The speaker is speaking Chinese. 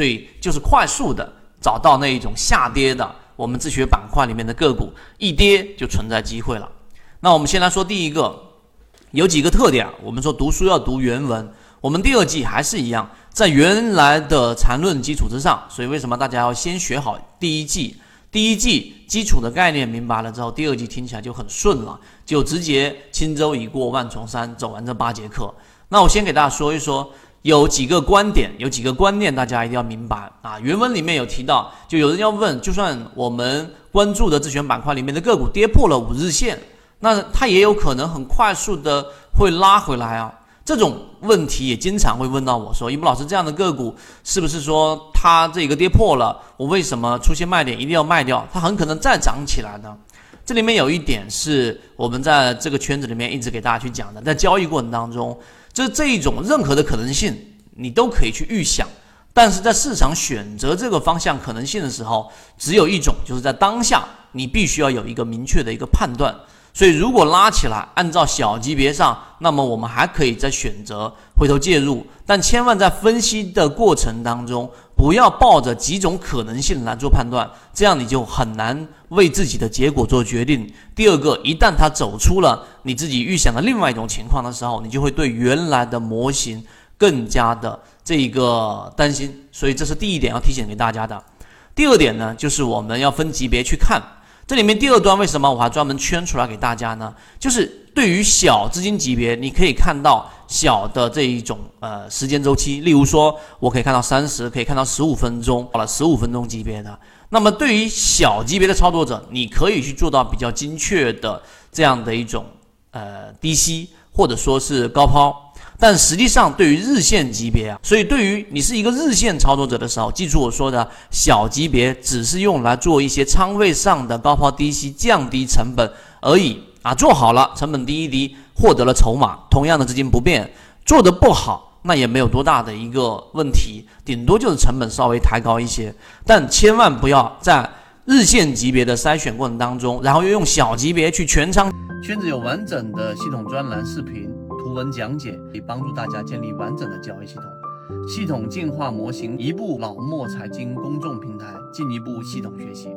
所以就是快速的找到那一种下跌的我们自学板块里面的个股，一跌就存在机会了。那我们先来说第一个，有几个特点。我们说读书要读原文，我们第二季还是一样，在原来的缠论基础之上。所以为什么大家要先学好第一季？第一季基础的概念明白了之后，第二季听起来就很顺了，就直接轻舟已过万重山，走完这八节课。那我先给大家说一说，有几个观点，有几个观念，大家一定要明白啊。原文里面有提到，就有人要问，就算我们关注的自选板块里面的个股跌破了五日线，那它也有可能很快速的会拉回来啊。这种问题也经常会问到我说：“一木老师，这样的个股是不是说它这个跌破了，我为什么出现卖点一定要卖掉？它很可能再涨起来呢？”这里面有一点是我们在这个圈子里面一直给大家去讲的，在交易过程当中，这这一种任何的可能性你都可以去预想，但是在市场选择这个方向可能性的时候，只有一种，就是在当下你必须要有一个明确的一个判断。所以，如果拉起来，按照小级别上，那么我们还可以再选择回头介入，但千万在分析的过程当中，不要抱着几种可能性来做判断，这样你就很难为自己的结果做决定。第二个，一旦他走出了你自己预想的另外一种情况的时候，你就会对原来的模型更加的这一个担心。所以，这是第一点要提醒给大家的。第二点呢，就是我们要分级别去看。这里面第二端为什么我还专门圈出来给大家呢？就是对于小资金级别，你可以看到小的这一种呃时间周期，例如说我可以看到三十，可以看到十五分钟，好了，十五分钟级别的。那么对于小级别的操作者，你可以去做到比较精确的这样的一种呃低吸或者说是高抛。但实际上，对于日线级别啊，所以对于你是一个日线操作者的时候，记住我说的小级别只是用来做一些仓位上的高抛低吸，降低成本而已啊。做好了，成本低一低，获得了筹码，同样的资金不变；做的不好，那也没有多大的一个问题，顶多就是成本稍微抬高一些。但千万不要在日线级别的筛选过程当中，然后又用小级别去全仓。圈子有完整的系统专栏视频。图文讲解可以帮助大家建立完整的交易系统，系统进化模型，一步老墨财经公众平台，进一步系统学习。